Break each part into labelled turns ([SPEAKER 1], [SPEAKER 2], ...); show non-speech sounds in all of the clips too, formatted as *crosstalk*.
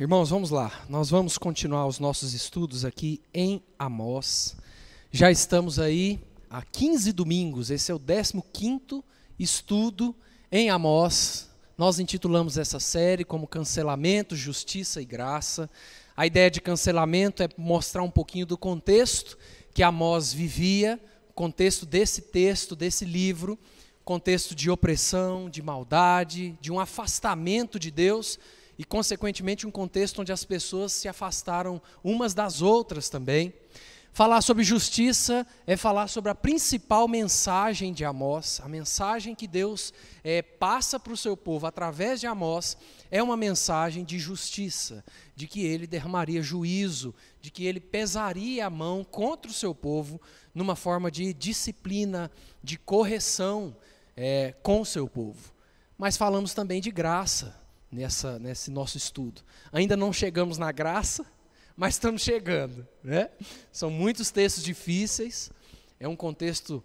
[SPEAKER 1] Irmãos, vamos lá. Nós vamos continuar os nossos estudos aqui em Amós. Já estamos aí há 15 domingos. Esse é o 15º estudo em Amós. Nós intitulamos essa série como Cancelamento, Justiça e Graça. A ideia de cancelamento é mostrar um pouquinho do contexto que Amós vivia, contexto desse texto, desse livro, contexto de opressão, de maldade, de um afastamento de Deus e, consequentemente, um contexto onde as pessoas se afastaram umas das outras também. Falar sobre justiça é falar sobre a principal mensagem de Amós, a mensagem que Deus é, passa para o seu povo através de Amós, é uma mensagem de justiça, de que ele derramaria juízo, de que ele pesaria a mão contra o seu povo numa forma de disciplina, de correção é, com o seu povo. Mas falamos também de graça, nessa, nesse nosso estudo. Ainda não chegamos na graça, mas estamos chegando. Né? São muitos textos difíceis, é um contexto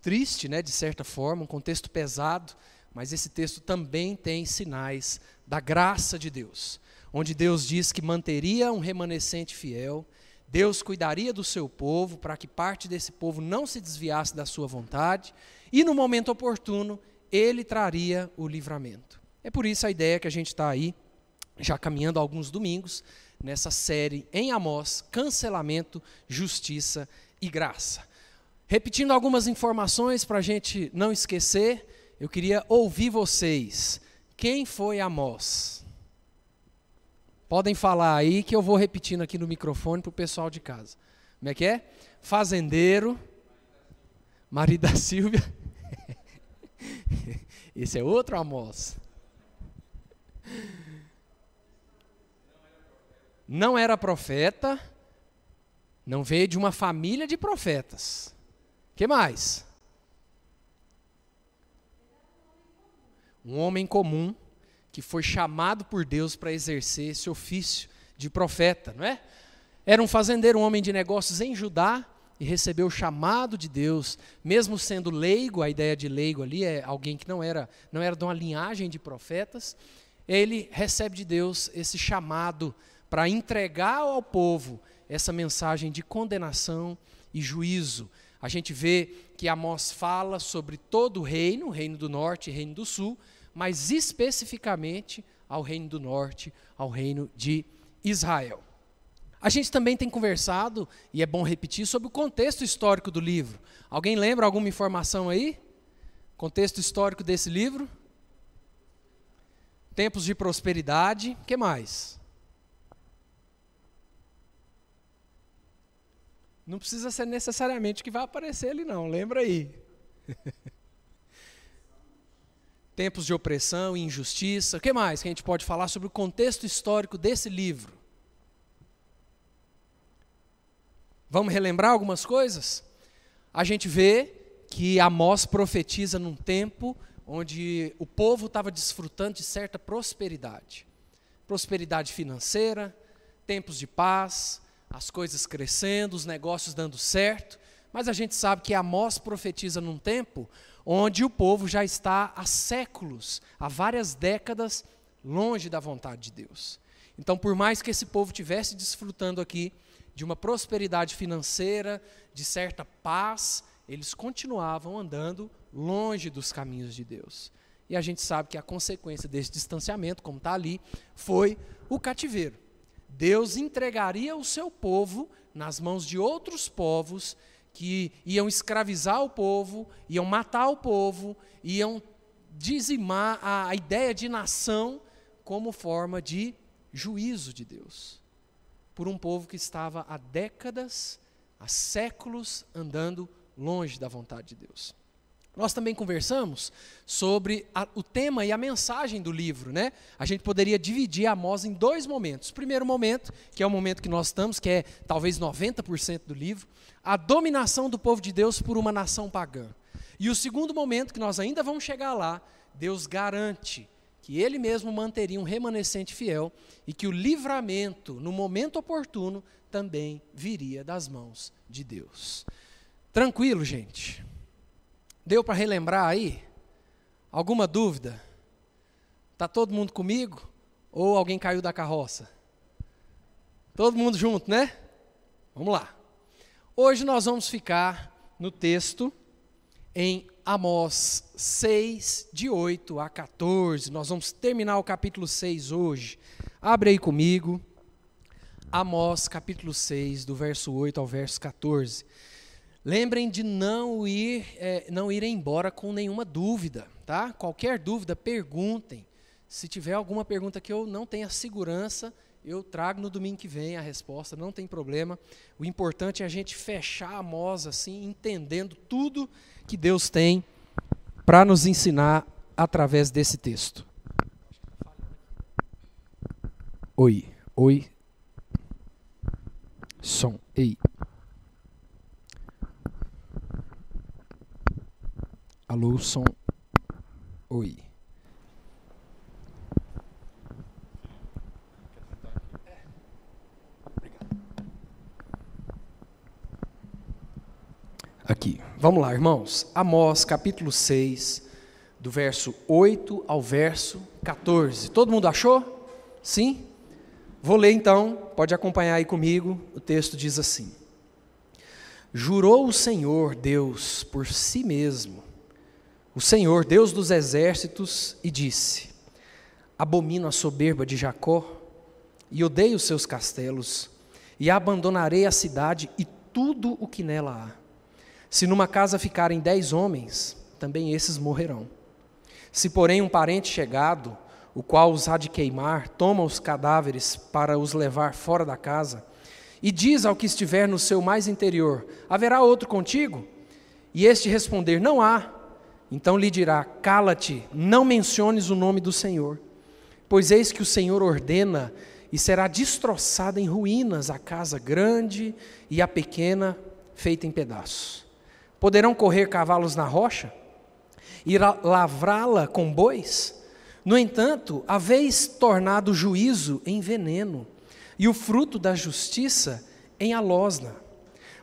[SPEAKER 1] triste, né, de certa forma, um contexto pesado, mas esse texto também tem sinais da graça de Deus, onde Deus diz que manteria um remanescente fiel, Deus cuidaria do seu povo para que parte desse povo não se desviasse da sua vontade, e no momento oportuno, ele traria o livramento. É por isso a ideia que a gente está aí, já caminhando alguns domingos, nessa série em Amós, cancelamento, justiça e graça. Repetindo algumas informações para a gente não esquecer, eu queria ouvir vocês. Quem foi Amós? Podem falar aí que eu vou repetindo aqui no microfone para o pessoal de casa. Como é que é? Fazendeiro, marido da Silvia. *laughs* Esse é outro Amós. Não era profeta, não veio de uma família de profetas. que mais? Um homem comum que foi chamado por Deus para exercer esse ofício de profeta, não é? Era um fazendeiro, um homem de negócios em Judá e recebeu o chamado de Deus, mesmo sendo leigo, a ideia de leigo ali é alguém que não era, não era de uma linhagem de profetas, ele recebe de Deus esse chamado para entregar ao povo essa mensagem de condenação e juízo. A gente vê que Amós fala sobre todo o reino, reino do norte e reino do sul, mas especificamente ao reino do norte, ao reino de Israel. A gente também tem conversado, e é bom repetir, sobre o contexto histórico do livro. Alguém lembra alguma informação aí? Contexto histórico desse livro? Tempos de prosperidade, que mais? Não precisa ser necessariamente que vai aparecer ali não, lembra aí. *laughs* tempos de opressão e injustiça. O que mais que a gente pode falar sobre o contexto histórico desse livro? Vamos relembrar algumas coisas? A gente vê que Amós profetiza num tempo onde o povo estava desfrutando de certa prosperidade. Prosperidade financeira, tempos de paz, as coisas crescendo, os negócios dando certo, mas a gente sabe que Amós profetiza num tempo onde o povo já está há séculos, há várias décadas, longe da vontade de Deus. Então, por mais que esse povo tivesse desfrutando aqui de uma prosperidade financeira, de certa paz, eles continuavam andando longe dos caminhos de Deus. E a gente sabe que a consequência desse distanciamento, como está ali, foi o cativeiro. Deus entregaria o seu povo nas mãos de outros povos que iam escravizar o povo, iam matar o povo, iam dizimar a, a ideia de nação como forma de juízo de Deus. Por um povo que estava há décadas, há séculos andando longe da vontade de Deus. Nós também conversamos sobre a, o tema e a mensagem do livro, né? A gente poderia dividir Amós em dois momentos. primeiro momento, que é o momento que nós estamos, que é talvez 90% do livro, a dominação do povo de Deus por uma nação pagã. E o segundo momento, que nós ainda vamos chegar lá, Deus garante que ele mesmo manteria um remanescente fiel e que o livramento, no momento oportuno, também viria das mãos de Deus. Tranquilo, gente? Deu para relembrar aí? Alguma dúvida? Está todo mundo comigo? Ou alguém caiu da carroça? Todo mundo junto, né? Vamos lá. Hoje nós vamos ficar no texto em Amós 6, de 8 a 14. Nós vamos terminar o capítulo 6 hoje. Abre aí comigo. Amós, capítulo 6, do verso 8 ao verso 14. Lembrem de não ir, é, não ir embora com nenhuma dúvida, tá? Qualquer dúvida, perguntem. Se tiver alguma pergunta que eu não tenha segurança, eu trago no domingo que vem a resposta, não tem problema. O importante é a gente fechar a Amós assim, entendendo tudo que Deus tem para nos ensinar através desse texto. Oi, oi. Som, ei. Alô, som. Oi. Aqui, vamos lá, irmãos. Amós, capítulo 6, do verso 8 ao verso 14. Todo mundo achou? Sim? Vou ler então, pode acompanhar aí comigo. O texto diz assim: Jurou o Senhor Deus por si mesmo, o Senhor Deus dos exércitos, e disse: Abomino a soberba de Jacó e odeio os seus castelos, e abandonarei a cidade e tudo o que nela há. Se numa casa ficarem dez homens, também esses morrerão. Se, porém, um parente chegado, o qual os há de queimar, toma os cadáveres para os levar fora da casa, e diz ao que estiver no seu mais interior: Haverá outro contigo? E este responder: Não há. Então lhe dirá: Cala-te, não menciones o nome do Senhor. Pois eis que o Senhor ordena, e será destroçada em ruínas a casa grande e a pequena, feita em pedaços. Poderão correr cavalos na rocha? Ir lavrá-la com bois? No entanto, haveis tornado o juízo em veneno, e o fruto da justiça em alosna.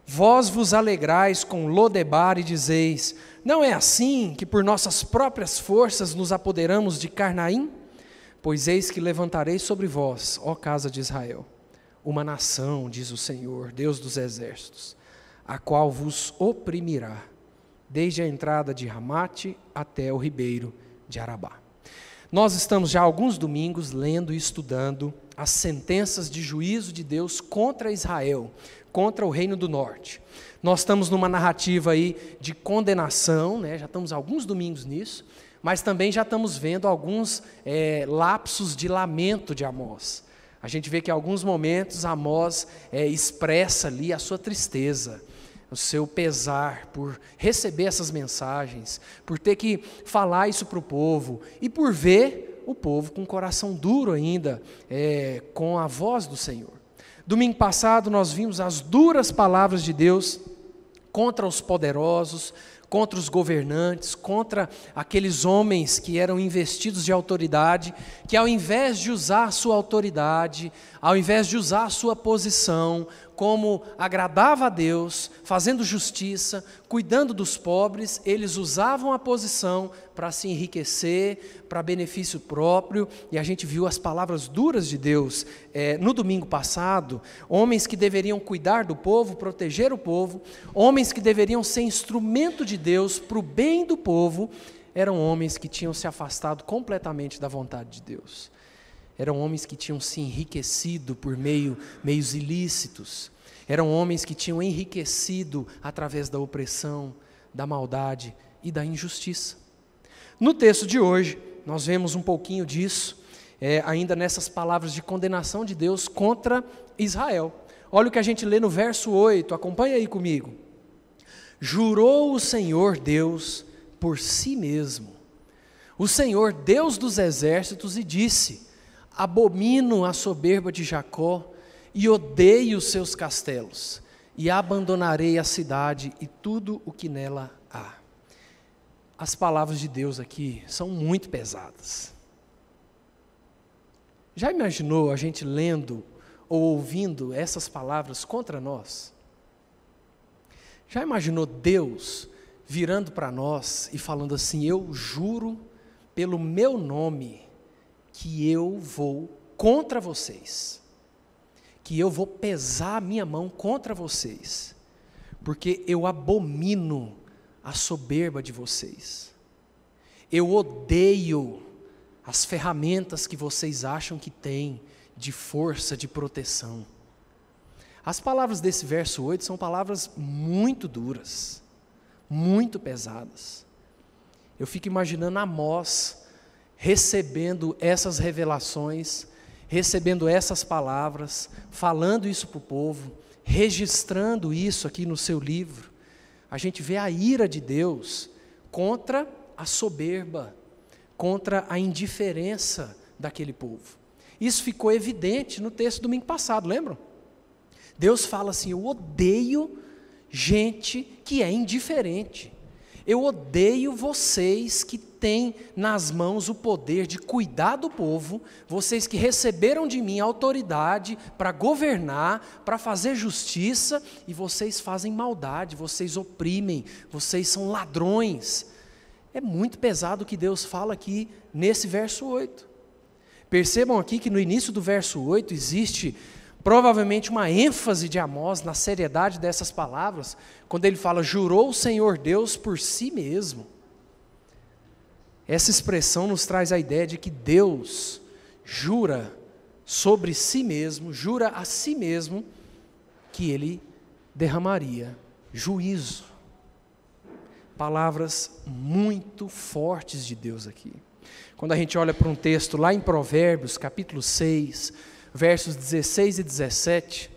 [SPEAKER 1] Vós vos alegrais com Lodebar e dizeis: Não é assim que por nossas próprias forças nos apoderamos de Carnaim? Pois eis que levantarei sobre vós, ó casa de Israel, uma nação, diz o Senhor, Deus dos exércitos, a qual vos oprimirá, desde a entrada de Ramate até o ribeiro de Arabá. Nós estamos já alguns domingos lendo e estudando as sentenças de juízo de Deus contra Israel, contra o reino do norte. Nós estamos numa narrativa aí de condenação, né? já estamos alguns domingos nisso, mas também já estamos vendo alguns é, lapsos de lamento de Amós. A gente vê que em alguns momentos Amós é, expressa ali a sua tristeza, o seu pesar por receber essas mensagens, por ter que falar isso para o povo e por ver o povo com o coração duro ainda é, com a voz do Senhor. Domingo passado nós vimos as duras palavras de Deus contra os poderosos, contra os governantes, contra aqueles homens que eram investidos de autoridade, que ao invés de usar sua autoridade, ao invés de usar a sua posição como agradava a Deus, fazendo justiça, cuidando dos pobres, eles usavam a posição para se enriquecer, para benefício próprio, e a gente viu as palavras duras de Deus é, no domingo passado. Homens que deveriam cuidar do povo, proteger o povo, homens que deveriam ser instrumento de Deus para o bem do povo, eram homens que tinham se afastado completamente da vontade de Deus. Eram homens que tinham se enriquecido por meio, meios ilícitos. Eram homens que tinham enriquecido através da opressão, da maldade e da injustiça. No texto de hoje, nós vemos um pouquinho disso, é, ainda nessas palavras de condenação de Deus contra Israel. Olha o que a gente lê no verso 8, acompanha aí comigo. Jurou o Senhor Deus por si mesmo, o Senhor Deus dos exércitos, e disse: Abomino a soberba de Jacó e odeio os seus castelos, e abandonarei a cidade e tudo o que nela há. As palavras de Deus aqui são muito pesadas. Já imaginou a gente lendo ou ouvindo essas palavras contra nós? Já imaginou Deus virando para nós e falando assim: Eu juro pelo meu nome que eu vou contra vocês, que eu vou pesar a minha mão contra vocês, porque eu abomino a soberba de vocês. Eu odeio as ferramentas que vocês acham que têm de força, de proteção. As palavras desse verso 8 são palavras muito duras, muito pesadas. Eu fico imaginando Amós recebendo essas revelações, recebendo essas palavras, falando isso para o povo, registrando isso aqui no seu livro. A gente vê a ira de Deus contra a soberba, contra a indiferença daquele povo. Isso ficou evidente no texto do domingo passado, lembram? Deus fala assim: Eu odeio gente que é indiferente. Eu odeio vocês que têm nas mãos o poder de cuidar do povo, vocês que receberam de mim autoridade para governar, para fazer justiça, e vocês fazem maldade, vocês oprimem, vocês são ladrões. É muito pesado o que Deus fala aqui nesse verso 8. Percebam aqui que no início do verso 8 existe provavelmente uma ênfase de Amós na seriedade dessas palavras, quando ele fala: jurou o Senhor Deus por si mesmo. Essa expressão nos traz a ideia de que Deus jura sobre si mesmo, jura a si mesmo que ele derramaria juízo. Palavras muito fortes de Deus aqui. Quando a gente olha para um texto lá em Provérbios, capítulo 6, versos 16 e 17,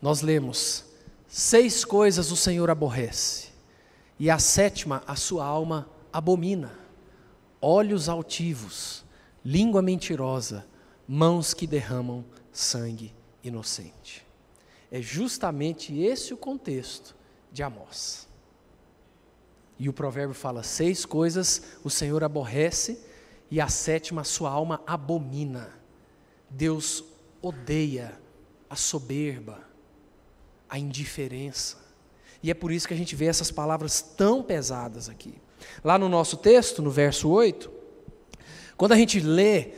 [SPEAKER 1] nós lemos: Seis coisas o Senhor aborrece, e a sétima a sua alma abomina: olhos altivos, língua mentirosa, mãos que derramam sangue inocente. É justamente esse o contexto de Amós. E o provérbio fala: seis coisas o Senhor aborrece, e a sétima a sua alma abomina. Deus odeia a soberba, a indiferença. E é por isso que a gente vê essas palavras tão pesadas aqui. Lá no nosso texto, no verso 8, quando a gente lê,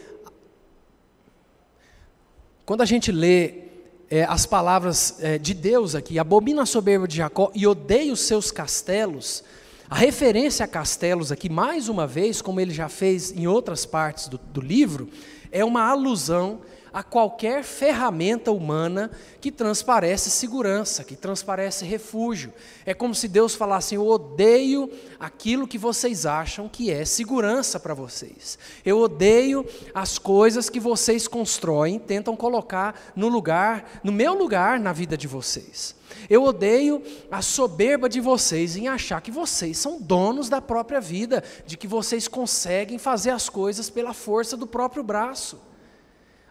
[SPEAKER 1] quando a gente lê é, as palavras é, de Deus aqui, abomina a soberba de Jacó e odeia os seus castelos, a referência a castelos aqui, mais uma vez, como ele já fez em outras partes do, do livro, é uma alusão a qualquer ferramenta humana que transparece segurança, que transparece refúgio. É como se Deus falasse: Eu odeio aquilo que vocês acham que é segurança para vocês. Eu odeio as coisas que vocês constroem, tentam colocar no lugar, no meu lugar na vida de vocês. Eu odeio a soberba de vocês em achar que vocês são donos da própria vida, de que vocês conseguem fazer as coisas pela força do próprio braço.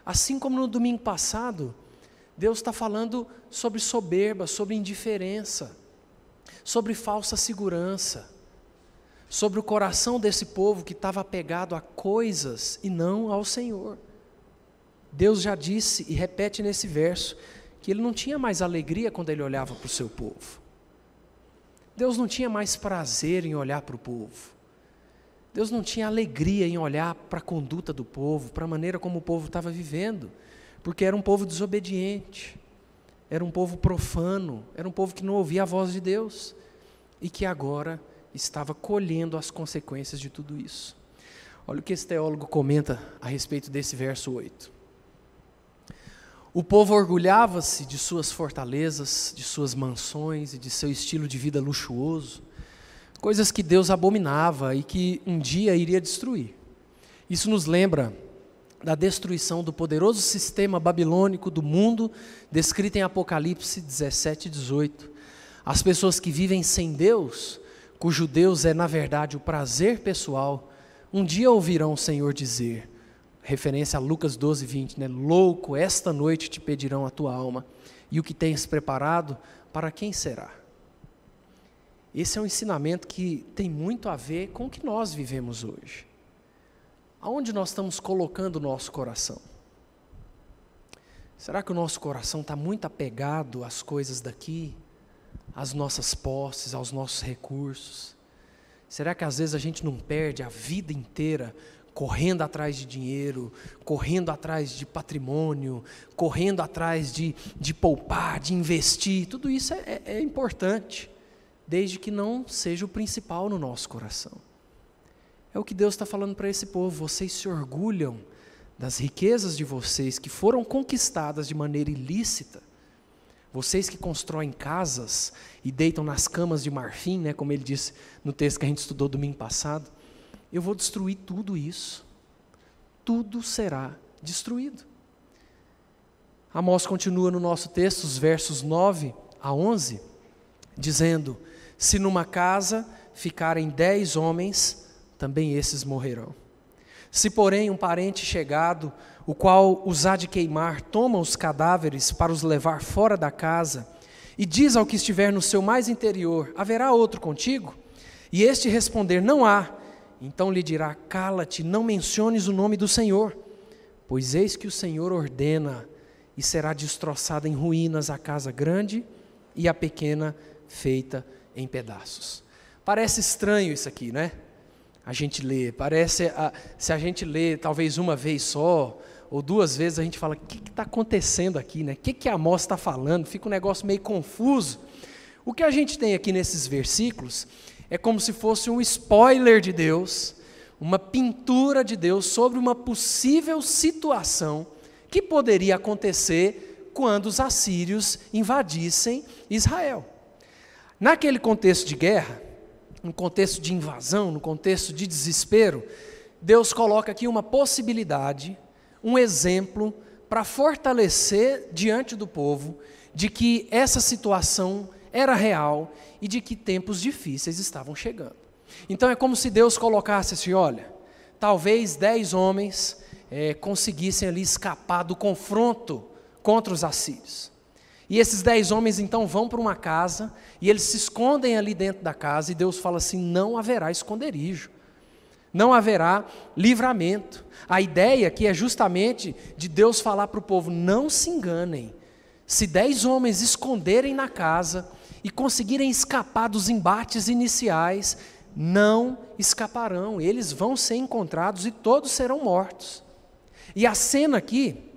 [SPEAKER 1] Assim como no domingo passado, Deus está falando sobre soberba, sobre indiferença, sobre falsa segurança, sobre o coração desse povo que estava apegado a coisas e não ao Senhor. Deus já disse e repete nesse verso que ele não tinha mais alegria quando ele olhava para o seu povo. Deus não tinha mais prazer em olhar para o povo. Deus não tinha alegria em olhar para a conduta do povo, para a maneira como o povo estava vivendo, porque era um povo desobediente, era um povo profano, era um povo que não ouvia a voz de Deus e que agora estava colhendo as consequências de tudo isso. Olha o que esse teólogo comenta a respeito desse verso 8. O povo orgulhava-se de suas fortalezas, de suas mansões e de seu estilo de vida luxuoso coisas que Deus abominava e que um dia iria destruir. Isso nos lembra da destruição do poderoso sistema babilônico do mundo, descrito em Apocalipse 17 e 18. As pessoas que vivem sem Deus, cujo Deus é na verdade o prazer pessoal, um dia ouvirão o Senhor dizer, referência a Lucas 12, 20, né? Louco, esta noite te pedirão a tua alma, e o que tens preparado, para quem será? Esse é um ensinamento que tem muito a ver com o que nós vivemos hoje. Aonde nós estamos colocando o nosso coração? Será que o nosso coração está muito apegado às coisas daqui, às nossas posses, aos nossos recursos? Será que às vezes a gente não perde a vida inteira correndo atrás de dinheiro, correndo atrás de patrimônio, correndo atrás de, de poupar, de investir. Tudo isso é, é, é importante, desde que não seja o principal no nosso coração. É o que Deus está falando para esse povo. Vocês se orgulham das riquezas de vocês que foram conquistadas de maneira ilícita. Vocês que constroem casas e deitam nas camas de marfim, né, como ele disse no texto que a gente estudou domingo passado eu vou destruir tudo isso. Tudo será destruído. Amós continua no nosso texto, os versos 9 a 11, dizendo: Se numa casa ficarem dez homens, também esses morrerão. Se, porém, um parente chegado, o qual os há de queimar, toma os cadáveres para os levar fora da casa, e diz ao que estiver no seu mais interior: Haverá outro contigo? E este responder: Não há. Então lhe dirá: Cala-te, não menciones o nome do Senhor, pois eis que o Senhor ordena, e será destroçada em ruínas a casa grande e a pequena feita em pedaços. Parece estranho isso aqui, né? A gente lê, parece, a, se a gente lê talvez uma vez só, ou duas vezes, a gente fala: o que está acontecendo aqui, né? O que, que a Amós está falando? Fica um negócio meio confuso. O que a gente tem aqui nesses versículos é como se fosse um spoiler de Deus, uma pintura de Deus sobre uma possível situação que poderia acontecer quando os assírios invadissem Israel. Naquele contexto de guerra, no contexto de invasão, no contexto de desespero, Deus coloca aqui uma possibilidade, um exemplo para fortalecer diante do povo de que essa situação era real e de que tempos difíceis estavam chegando. Então é como se Deus colocasse assim: olha, talvez dez homens é, conseguissem ali escapar do confronto contra os assírios. E esses dez homens então vão para uma casa e eles se escondem ali dentro da casa e Deus fala assim: não haverá esconderijo, não haverá livramento. A ideia aqui é justamente de Deus falar para o povo: não se enganem. Se dez homens esconderem na casa, e conseguirem escapar dos embates iniciais, não escaparão, eles vão ser encontrados e todos serão mortos. E a cena aqui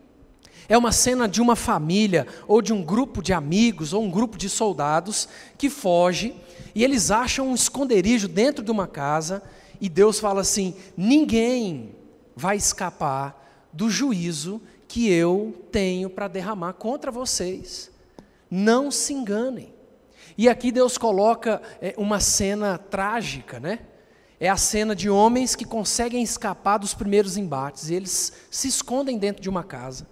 [SPEAKER 1] é uma cena de uma família, ou de um grupo de amigos, ou um grupo de soldados que foge e eles acham um esconderijo dentro de uma casa, e Deus fala assim: ninguém vai escapar do juízo que eu tenho para derramar contra vocês. Não se enganem. E aqui Deus coloca é, uma cena trágica, né? É a cena de homens que conseguem escapar dos primeiros embates, e eles se escondem dentro de uma casa.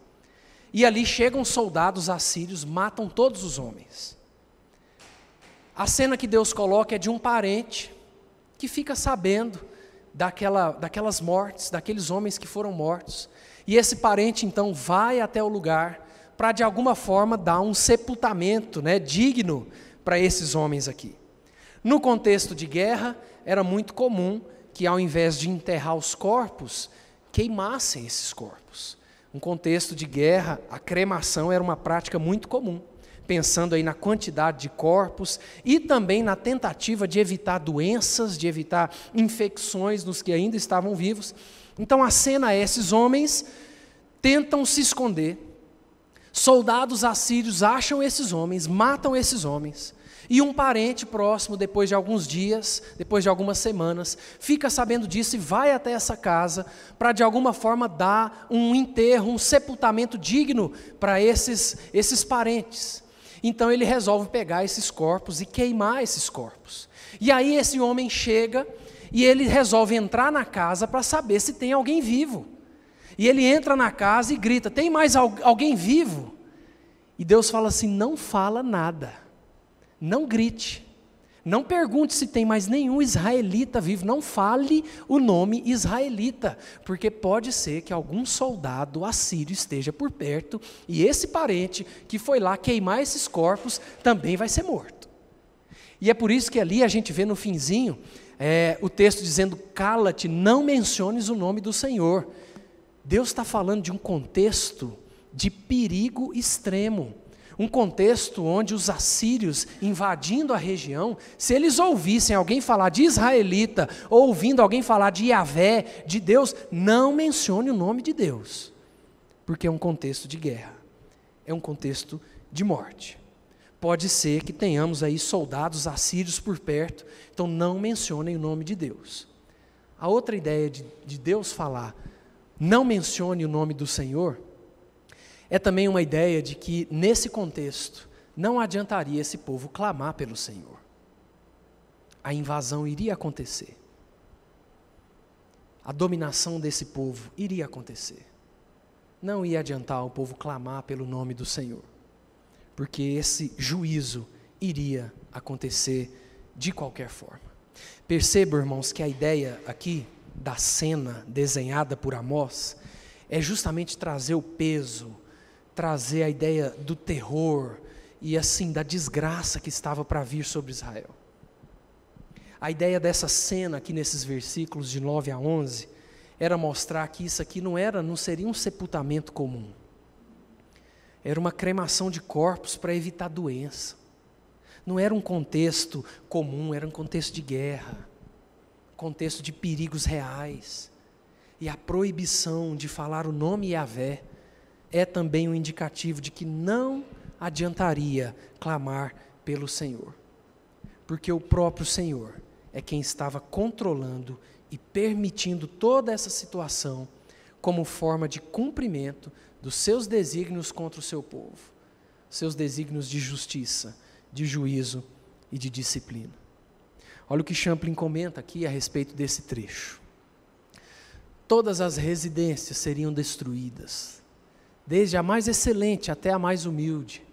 [SPEAKER 1] E ali chegam soldados assírios, matam todos os homens. A cena que Deus coloca é de um parente que fica sabendo daquela, daquelas mortes, daqueles homens que foram mortos. E esse parente então vai até o lugar para de alguma forma dar um sepultamento né, digno para esses homens aqui. No contexto de guerra, era muito comum que, ao invés de enterrar os corpos, queimassem esses corpos. Um contexto de guerra, a cremação era uma prática muito comum, pensando aí na quantidade de corpos e também na tentativa de evitar doenças, de evitar infecções nos que ainda estavam vivos. Então a cena é: esses homens tentam se esconder, Soldados assírios acham esses homens, matam esses homens. E um parente próximo, depois de alguns dias, depois de algumas semanas, fica sabendo disso e vai até essa casa para de alguma forma dar um enterro, um sepultamento digno para esses, esses parentes. Então ele resolve pegar esses corpos e queimar esses corpos. E aí esse homem chega e ele resolve entrar na casa para saber se tem alguém vivo. E ele entra na casa e grita: Tem mais alguém vivo? E Deus fala assim: Não fala nada, não grite, não pergunte se tem mais nenhum israelita vivo, não fale o nome israelita, porque pode ser que algum soldado assírio esteja por perto e esse parente que foi lá queimar esses corpos também vai ser morto. E é por isso que ali a gente vê no finzinho é, o texto dizendo: Cala-te, não menciones o nome do Senhor. Deus está falando de um contexto de perigo extremo, Um contexto onde os assírios invadindo a região, se eles ouvissem alguém falar de israelita, ou ouvindo alguém falar de Yahvé, de Deus, não mencione o nome de Deus, porque é um contexto de guerra, é um contexto de morte. Pode ser que tenhamos aí soldados assírios por perto, então não mencionem o nome de Deus. A outra ideia de, de Deus falar, não mencione o nome do Senhor, é também uma ideia de que, nesse contexto, não adiantaria esse povo clamar pelo Senhor. A invasão iria acontecer. A dominação desse povo iria acontecer. Não ia adiantar o povo clamar pelo nome do Senhor, porque esse juízo iria acontecer de qualquer forma. Perceba, irmãos, que a ideia aqui da cena desenhada por Amós é justamente trazer o peso, trazer a ideia do terror e assim da desgraça que estava para vir sobre Israel. A ideia dessa cena aqui nesses versículos de 9 a 11 era mostrar que isso aqui não era, não seria um sepultamento comum. Era uma cremação de corpos para evitar doença. Não era um contexto comum, era um contexto de guerra, contexto de perigos reais. E a proibição de falar o nome Yahvé é também um indicativo de que não adiantaria clamar pelo Senhor, porque o próprio Senhor é quem estava controlando e permitindo toda essa situação como forma de cumprimento dos seus desígnios contra o seu povo, seus desígnios de justiça, de juízo e de disciplina. Olha o que Champlin comenta aqui a respeito desse trecho. Todas as residências seriam destruídas, desde a mais excelente até a mais humilde,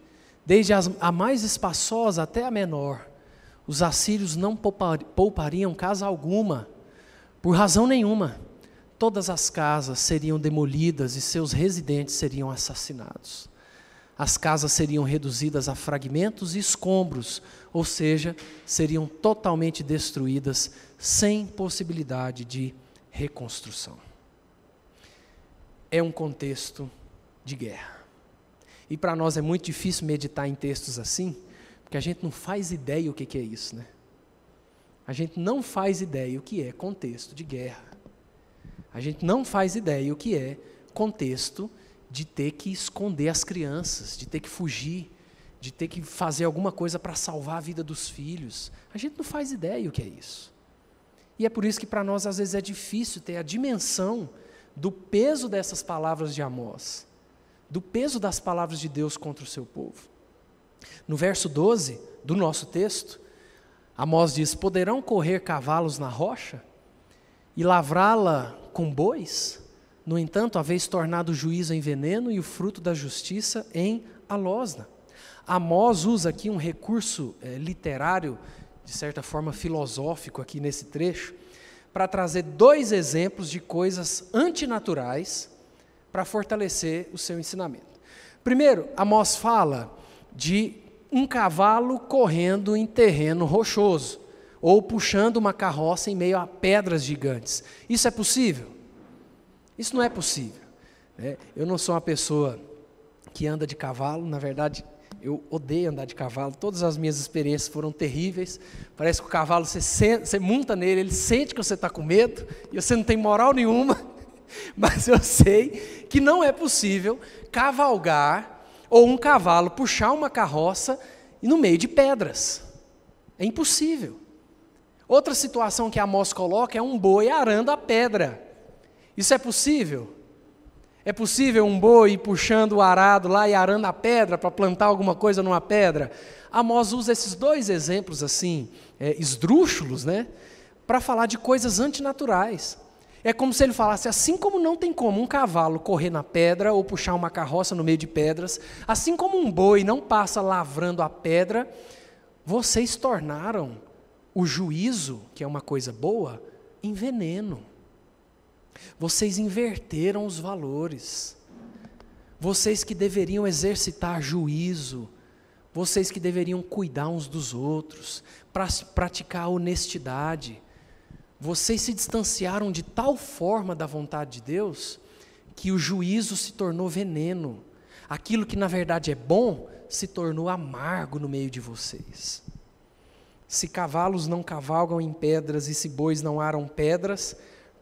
[SPEAKER 1] desde a mais espaçosa até a menor. Os assírios não poupariam casa alguma, por razão nenhuma. Todas as casas seriam demolidas e seus residentes seriam assassinados. As casas seriam reduzidas a fragmentos e escombros, ou seja, seriam totalmente destruídas sem possibilidade de reconstrução. É um contexto de guerra. E para nós é muito difícil meditar em textos assim, porque a gente não faz ideia o que, é isso, né? A gente não faz ideia o que é contexto de guerra. A gente não faz ideia o que é contexto de ter que esconder as crianças, de ter que fugir, de ter que fazer alguma coisa para salvar a vida dos filhos. A gente não faz ideia o que é isso. E é por isso que para nós às vezes é difícil ter a dimensão do peso dessas palavras de Amós do peso das palavras de Deus contra o seu povo. No verso 12 do nosso texto, Amós diz: Poderão correr cavalos na rocha e lavrá-la com bois? No entanto, haveis tornado o juízo em veneno e o fruto da justiça em alosna. Amós usa aqui um recurso é, literário, de certa forma filosófico, aqui nesse trecho, para trazer dois exemplos de coisas antinaturais para fortalecer o seu ensinamento. Primeiro, Amós fala de um cavalo correndo em terreno rochoso, ou puxando uma carroça em meio a pedras gigantes. Isso é possível? Isso não é possível. Né? Eu não sou uma pessoa que anda de cavalo, na verdade, eu odeio andar de cavalo, todas as minhas experiências foram terríveis. Parece que o cavalo, você, senta, você monta nele, ele sente que você está com medo, e você não tem moral nenhuma, *laughs* mas eu sei que não é possível cavalgar ou um cavalo puxar uma carroça no meio de pedras. É impossível. Outra situação que Amós coloca é um boi arando a pedra. Isso é possível? É possível um boi puxando o arado lá e arando a pedra para plantar alguma coisa numa pedra? Amós usa esses dois exemplos assim, é, esdrúxulos, né? Para falar de coisas antinaturais. É como se ele falasse: assim como não tem como um cavalo correr na pedra ou puxar uma carroça no meio de pedras, assim como um boi não passa lavrando a pedra, vocês tornaram o juízo, que é uma coisa boa, em veneno. Vocês inverteram os valores. Vocês que deveriam exercitar juízo, vocês que deveriam cuidar uns dos outros, para praticar honestidade vocês se distanciaram de tal forma da vontade de Deus que o juízo se tornou veneno. Aquilo que na verdade é bom se tornou amargo no meio de vocês. Se cavalos não cavalgam em pedras e se bois não aram pedras,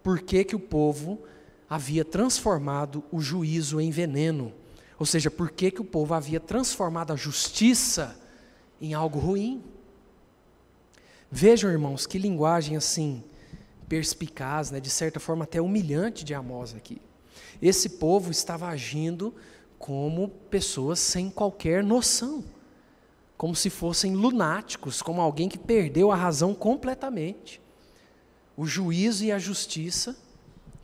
[SPEAKER 1] por que, que o povo havia transformado o juízo em veneno? Ou seja, por que, que o povo havia transformado a justiça em algo ruim? Vejam, irmãos, que linguagem assim perspicaz, né, de certa forma até humilhante de Amós aqui. Esse povo estava agindo como pessoas sem qualquer noção, como se fossem lunáticos, como alguém que perdeu a razão completamente. O juízo e a justiça,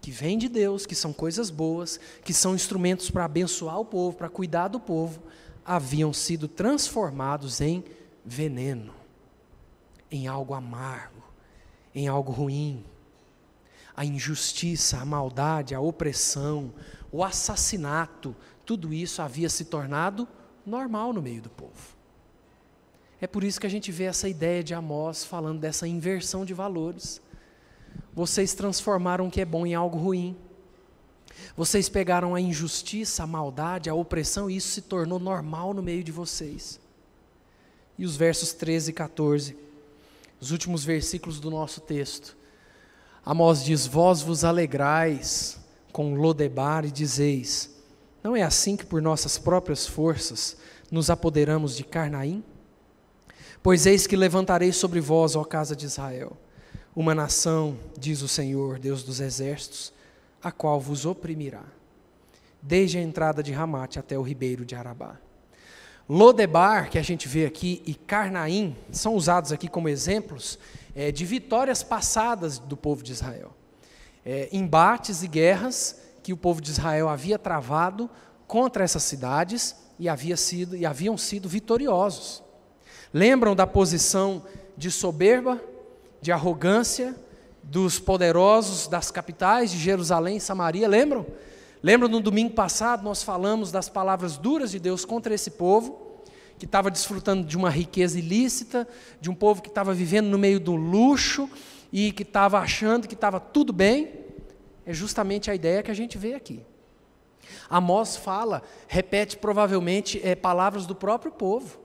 [SPEAKER 1] que vem de Deus, que são coisas boas, que são instrumentos para abençoar o povo, para cuidar do povo, haviam sido transformados em veneno, em algo amargo, em algo ruim. A injustiça, a maldade, a opressão, o assassinato, tudo isso havia se tornado normal no meio do povo. É por isso que a gente vê essa ideia de Amós falando dessa inversão de valores. Vocês transformaram o que é bom em algo ruim. Vocês pegaram a injustiça, a maldade, a opressão, e isso se tornou normal no meio de vocês. E os versos 13 e 14, os últimos versículos do nosso texto. Amós diz: Vós vos alegrais com Lodebar e dizeis: não é assim que por nossas próprias forças nos apoderamos de Carnaim? Pois eis que levantarei sobre vós, ó casa de Israel, uma nação, diz o Senhor, Deus dos exércitos, a qual vos oprimirá, desde a entrada de Ramate até o ribeiro de Arabá. Lodebar, que a gente vê aqui, e Carnaim são usados aqui como exemplos é, de vitórias passadas do povo de Israel. É, embates e guerras que o povo de Israel havia travado contra essas cidades e, havia sido, e haviam sido vitoriosos. Lembram da posição de soberba, de arrogância dos poderosos das capitais de Jerusalém e Samaria? Lembram? Lembram no domingo passado nós falamos das palavras duras de Deus contra esse povo? que estava desfrutando de uma riqueza ilícita, de um povo que estava vivendo no meio do luxo e que estava achando que estava tudo bem. É justamente a ideia que a gente vê aqui. Amós fala, repete provavelmente é, palavras do próprio povo.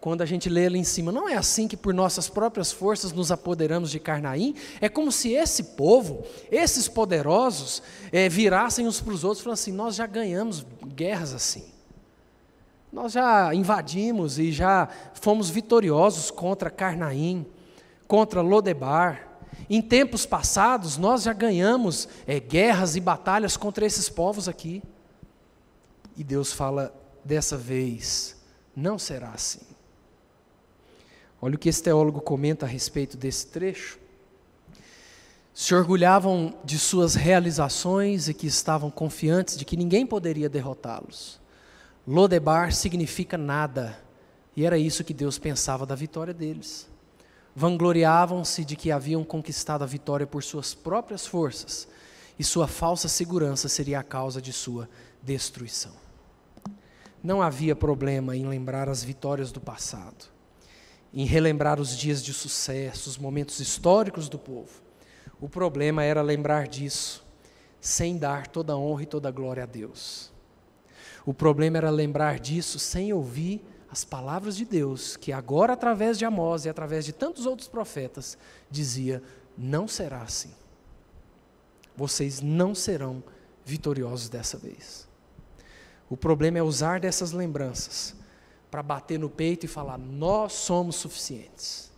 [SPEAKER 1] Quando a gente lê ali em cima, não é assim que por nossas próprias forças nos apoderamos de Carnaim. É como se esse povo, esses poderosos, é, virassem uns para os outros e falassem assim: nós já ganhamos guerras assim. Nós já invadimos e já fomos vitoriosos contra Carnaim, contra Lodebar. Em tempos passados, nós já ganhamos é, guerras e batalhas contra esses povos aqui. E Deus fala: dessa vez, não será assim. Olha o que esse teólogo comenta a respeito desse trecho. Se orgulhavam de suas realizações e que estavam confiantes de que ninguém poderia derrotá-los. Lodebar significa nada, e era isso que Deus pensava da vitória deles vangloriavam-se de que haviam conquistado a vitória por suas próprias forças, e sua falsa segurança seria a causa de sua destruição. Não havia problema em lembrar as vitórias do passado, em relembrar os dias de sucesso, os momentos históricos do povo. O problema era lembrar disso, sem dar toda a honra e toda a glória a Deus. O problema era lembrar disso sem ouvir as palavras de Deus, que agora através de Amós e através de tantos outros profetas, dizia: não será assim. Vocês não serão vitoriosos dessa vez. O problema é usar dessas lembranças para bater no peito e falar: nós somos suficientes,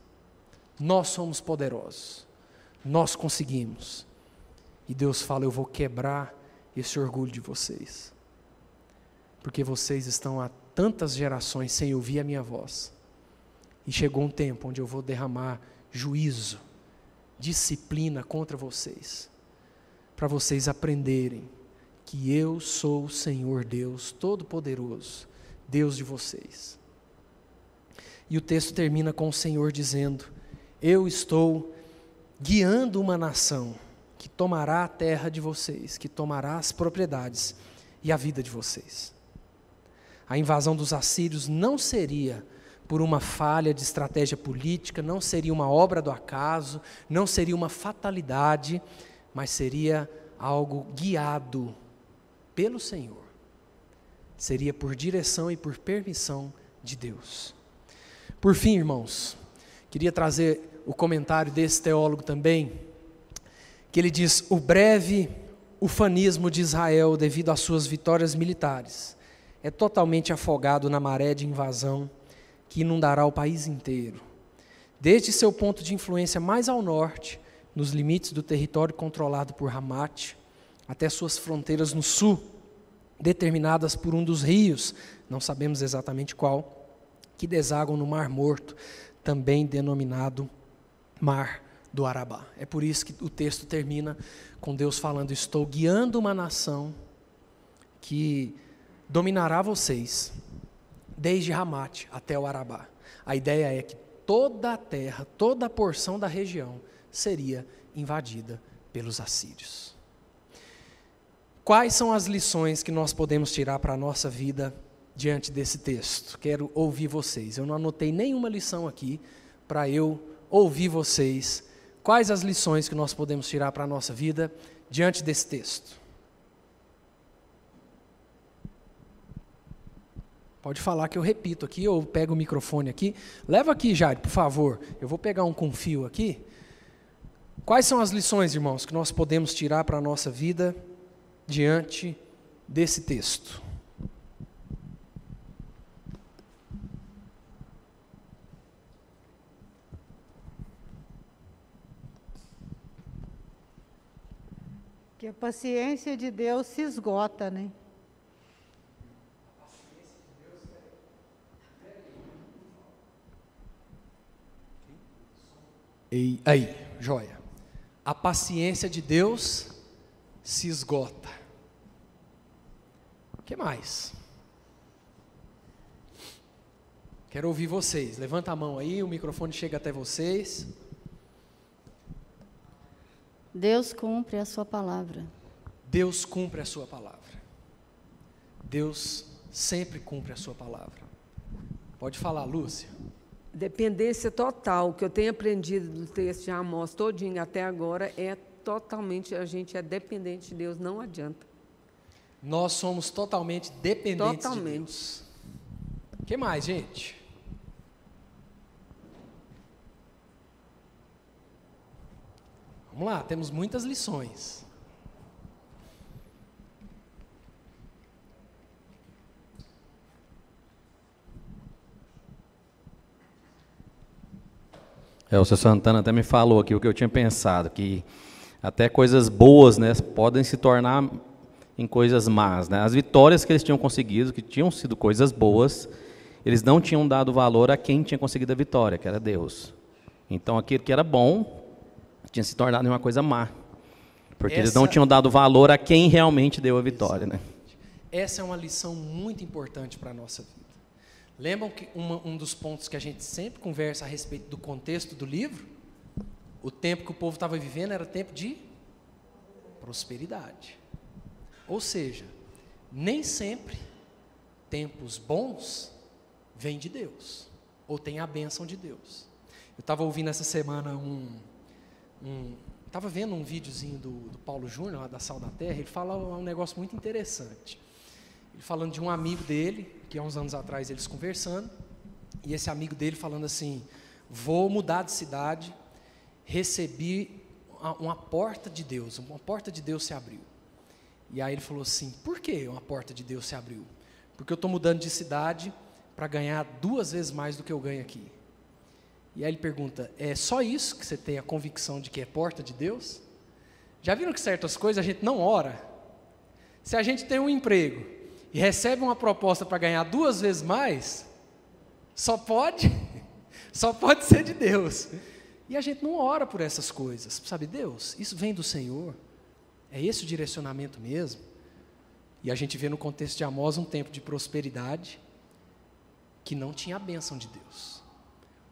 [SPEAKER 1] nós somos poderosos, nós conseguimos. E Deus fala: eu vou quebrar esse orgulho de vocês, porque vocês estão há tantas gerações sem ouvir a minha voz. E chegou um tempo onde eu vou derramar juízo, disciplina contra vocês, para vocês aprenderem que eu sou o Senhor Deus Todo-Poderoso, Deus de vocês. E o texto termina com o Senhor dizendo: Eu estou guiando uma nação que tomará a terra de vocês, que tomará as propriedades e a vida de vocês a invasão dos assírios não seria por uma falha de estratégia política, não seria uma obra do acaso, não seria uma fatalidade, mas seria algo guiado pelo Senhor. Seria por direção e por permissão de Deus. Por fim, irmãos, queria trazer o comentário desse teólogo também, que ele diz: o breve ufanismo de Israel, devido às suas vitórias militares, é totalmente afogado na maré de invasão que inundará o país inteiro. Desde seu ponto de influência mais ao norte, nos limites do território controlado por Hamat, até suas fronteiras no sul, determinadas por um dos rios, não sabemos exatamente qual, que desagam no Mar Morto, também denominado Mar do Arabá. É por isso que o texto termina com Deus falando: Estou guiando uma nação que dominará vocês, desde Ramate até o Arabá. A ideia é que toda a terra, toda a porção da região seria invadida pelos assírios. Quais são as lições que nós podemos tirar para a nossa vida diante desse texto? Quero ouvir vocês. Eu não anotei nenhuma lição aqui para eu ouvir vocês. Quais as lições que nós podemos tirar para a nossa vida diante desse texto? Pode falar que eu repito aqui, ou pego o microfone aqui. Leva aqui, Jair, por favor. Eu vou pegar um com fio aqui. Quais são as lições, irmãos, que nós podemos tirar para a nossa vida diante desse texto.
[SPEAKER 2] Que a paciência de Deus se esgota, né?
[SPEAKER 1] E aí, joia. A paciência de Deus se esgota que mais? Quero ouvir vocês. Levanta a mão aí, o microfone chega até vocês.
[SPEAKER 3] Deus cumpre a sua palavra.
[SPEAKER 1] Deus cumpre a sua palavra. Deus sempre cumpre a sua palavra. Pode falar, Lúcia.
[SPEAKER 4] Dependência total, que eu tenho aprendido do texto de Amós todinho até agora, é totalmente, a gente é dependente de Deus, não adianta.
[SPEAKER 1] Nós somos totalmente dependentes totalmente. de Deus. O que mais, gente? Vamos lá, temos muitas lições.
[SPEAKER 5] É, o seu Santana até me falou aqui o que eu tinha pensado, que até coisas boas né, podem se tornar em coisas más. Né? As vitórias que eles tinham conseguido, que tinham sido coisas boas, eles não tinham dado valor a quem tinha conseguido a vitória, que era Deus. Então aquilo que era bom tinha se tornado uma coisa má. Porque Essa... eles não tinham dado valor a quem realmente deu a vitória. Né?
[SPEAKER 1] Essa é uma lição muito importante para a nossa vida. Lembram que uma, um dos pontos que a gente sempre conversa a respeito do contexto do livro? O tempo que o povo estava vivendo era tempo de prosperidade. Ou seja, nem sempre tempos bons vêm de Deus, ou tem a bênção de Deus. Eu estava ouvindo essa semana um. Estava um, vendo um videozinho do, do Paulo Júnior, da Sal da Terra, ele fala um negócio muito interessante. Ele falando de um amigo dele, que há uns anos atrás eles conversando, e esse amigo dele falando assim: vou mudar de cidade, recebi uma porta de Deus, uma porta de Deus se abriu. E aí ele falou assim: por que uma porta de Deus se abriu? Porque eu estou mudando de cidade para ganhar duas vezes mais do que eu ganho aqui. E aí ele pergunta: é só isso que você tem a convicção de que é porta de Deus? Já viram que certas coisas a gente não ora? Se a gente tem um emprego e recebe uma proposta para ganhar duas vezes mais, só pode, *laughs* só pode ser de Deus. E a gente não ora por essas coisas, sabe? Deus, isso vem do Senhor. É esse o direcionamento mesmo? E a gente vê no contexto de Amós um tempo de prosperidade que não tinha a bênção de Deus.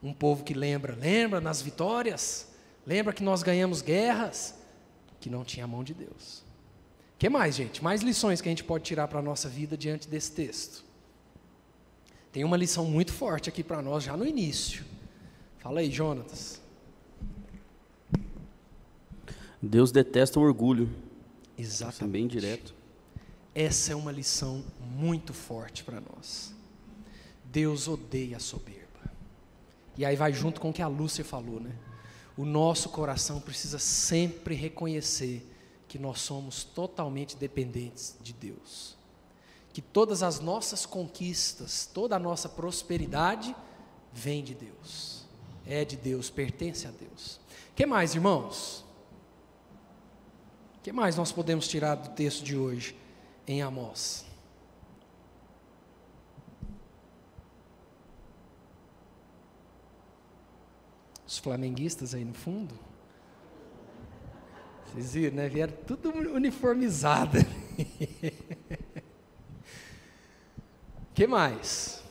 [SPEAKER 1] Um povo que lembra, lembra nas vitórias, lembra que nós ganhamos guerras, que não tinha a mão de Deus. Que mais, gente? Mais lições que a gente pode tirar para a nossa vida diante desse texto. Tem uma lição muito forte aqui para nós já no início. Fala aí, Jonatas.
[SPEAKER 6] Deus detesta o orgulho.
[SPEAKER 1] Exatamente.
[SPEAKER 6] bem direto.
[SPEAKER 1] essa é uma lição muito forte para nós. Deus odeia a soberba. E aí vai junto com o que a Lúcia falou, né? O nosso coração precisa sempre reconhecer que nós somos totalmente dependentes de Deus. Que todas as nossas conquistas, toda a nossa prosperidade vem de Deus. É de Deus, pertence a Deus. Que mais, irmãos? Que mais nós podemos tirar do texto de hoje em Amós? Os flamenguistas aí no fundo. Vocês viram, né? Vieram tudo uniformizado. *laughs* que mais?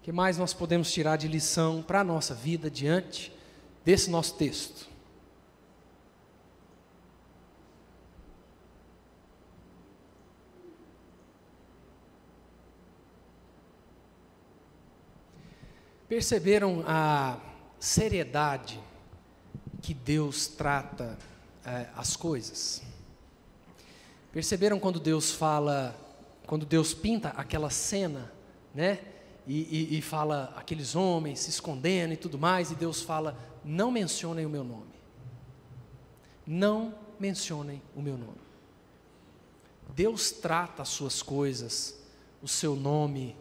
[SPEAKER 1] que mais nós podemos tirar de lição para a nossa vida diante desse nosso texto? Perceberam a seriedade que Deus trata é, as coisas? Perceberam quando Deus fala, quando Deus pinta aquela cena, né? E, e, e fala aqueles homens se escondendo e tudo mais, e Deus fala: não mencionem o meu nome. Não mencionem o meu nome. Deus trata as suas coisas, o seu nome,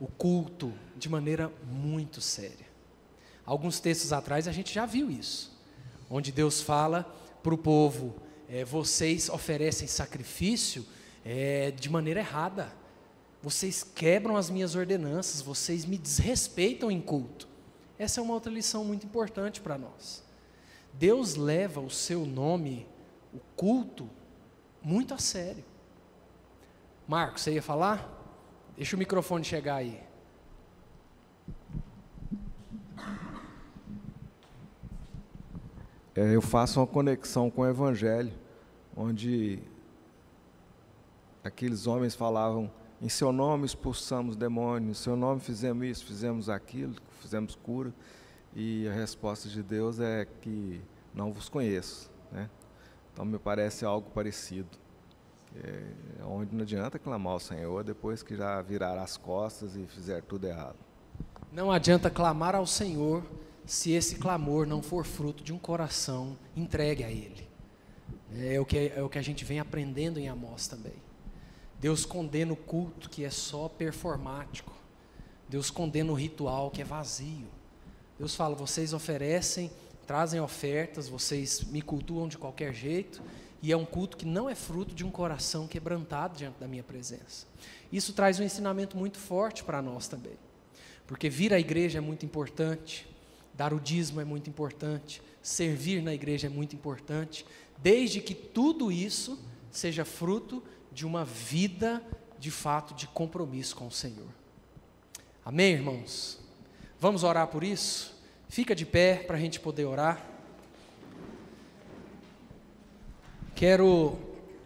[SPEAKER 1] o culto de maneira muito séria. Alguns textos atrás a gente já viu isso, onde Deus fala para o povo: é, vocês oferecem sacrifício é, de maneira errada, vocês quebram as minhas ordenanças, vocês me desrespeitam em culto. Essa é uma outra lição muito importante para nós. Deus leva o seu nome, o culto, muito a sério. Marcos, você ia falar? Deixa o microfone chegar aí.
[SPEAKER 6] É, eu faço uma conexão com o Evangelho, onde aqueles homens falavam: em seu nome expulsamos demônios, em seu nome fizemos isso, fizemos aquilo, fizemos cura. E a resposta de Deus é que não vos conheço. Né? Então me parece algo parecido. É, onde não adianta clamar ao Senhor depois que já virar as costas e fizer tudo errado.
[SPEAKER 1] Não adianta clamar ao Senhor se esse clamor não for fruto de um coração entregue a Ele. É o que, é o que a gente vem aprendendo em Amós também. Deus condena o culto que é só performático. Deus condena o ritual que é vazio. Deus fala: vocês oferecem, trazem ofertas, vocês me cultuam de qualquer jeito, e é um culto que não é fruto de um coração quebrantado diante da minha presença. Isso traz um ensinamento muito forte para nós também. Porque vir à igreja é muito importante, dar o dízimo é muito importante, servir na igreja é muito importante, desde que tudo isso seja fruto de uma vida de fato de compromisso com o Senhor. Amém, irmãos? Vamos orar por isso? Fica de pé para a gente poder orar. Quero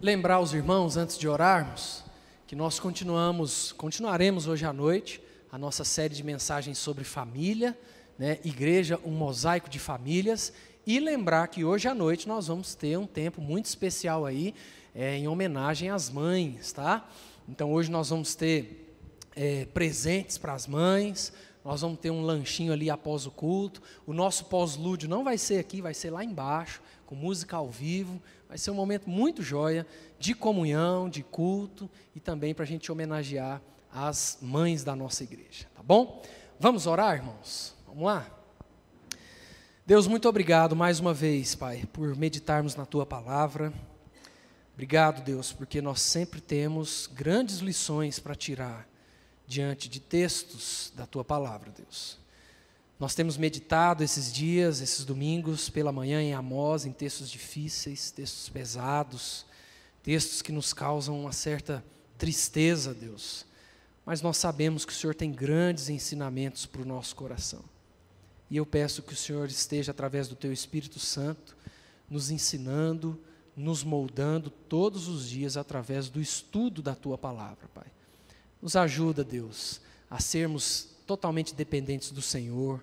[SPEAKER 1] lembrar os irmãos, antes de orarmos, que nós continuamos, continuaremos hoje à noite a nossa série de mensagens sobre família, né? Igreja, um mosaico de famílias, e lembrar que hoje à noite nós vamos ter um tempo muito especial aí, é, em homenagem às mães, tá? Então hoje nós vamos ter é, presentes para as mães, nós vamos ter um lanchinho ali após o culto. O nosso pós-lúdio não vai ser aqui, vai ser lá embaixo, com música ao vivo. Vai ser um momento muito joia de comunhão, de culto e também para a gente homenagear as mães da nossa igreja, tá bom? Vamos orar, irmãos? Vamos lá? Deus, muito obrigado mais uma vez, Pai, por meditarmos na Tua palavra. Obrigado, Deus, porque nós sempre temos grandes lições para tirar diante de textos da tua palavra, Deus. Nós temos meditado esses dias, esses domingos, pela manhã em Amós, em textos difíceis, textos pesados, textos que nos causam uma certa tristeza, Deus. Mas nós sabemos que o Senhor tem grandes ensinamentos para o nosso coração. E eu peço que o Senhor esteja, através do Teu Espírito Santo, nos ensinando, nos moldando todos os dias através do estudo da Tua palavra, Pai. Nos ajuda, Deus, a sermos totalmente dependentes do Senhor.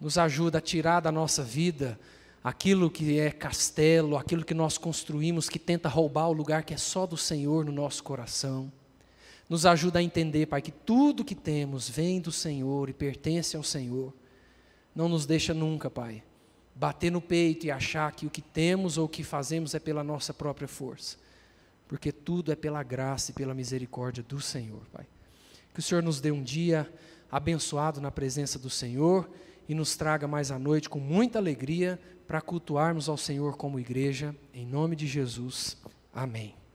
[SPEAKER 1] Nos ajuda a tirar da nossa vida aquilo que é castelo, aquilo que nós construímos que tenta roubar o lugar que é só do Senhor no nosso coração. Nos ajuda a entender, Pai, que tudo que temos vem do Senhor e pertence ao Senhor. Não nos deixa nunca, Pai, bater no peito e achar que o que temos ou o que fazemos é pela nossa própria força, porque tudo é pela graça e pela misericórdia do Senhor, Pai. Que o Senhor nos dê um dia abençoado na presença do Senhor e nos traga mais à noite com muita alegria para cultuarmos ao Senhor como igreja, em nome de Jesus. Amém.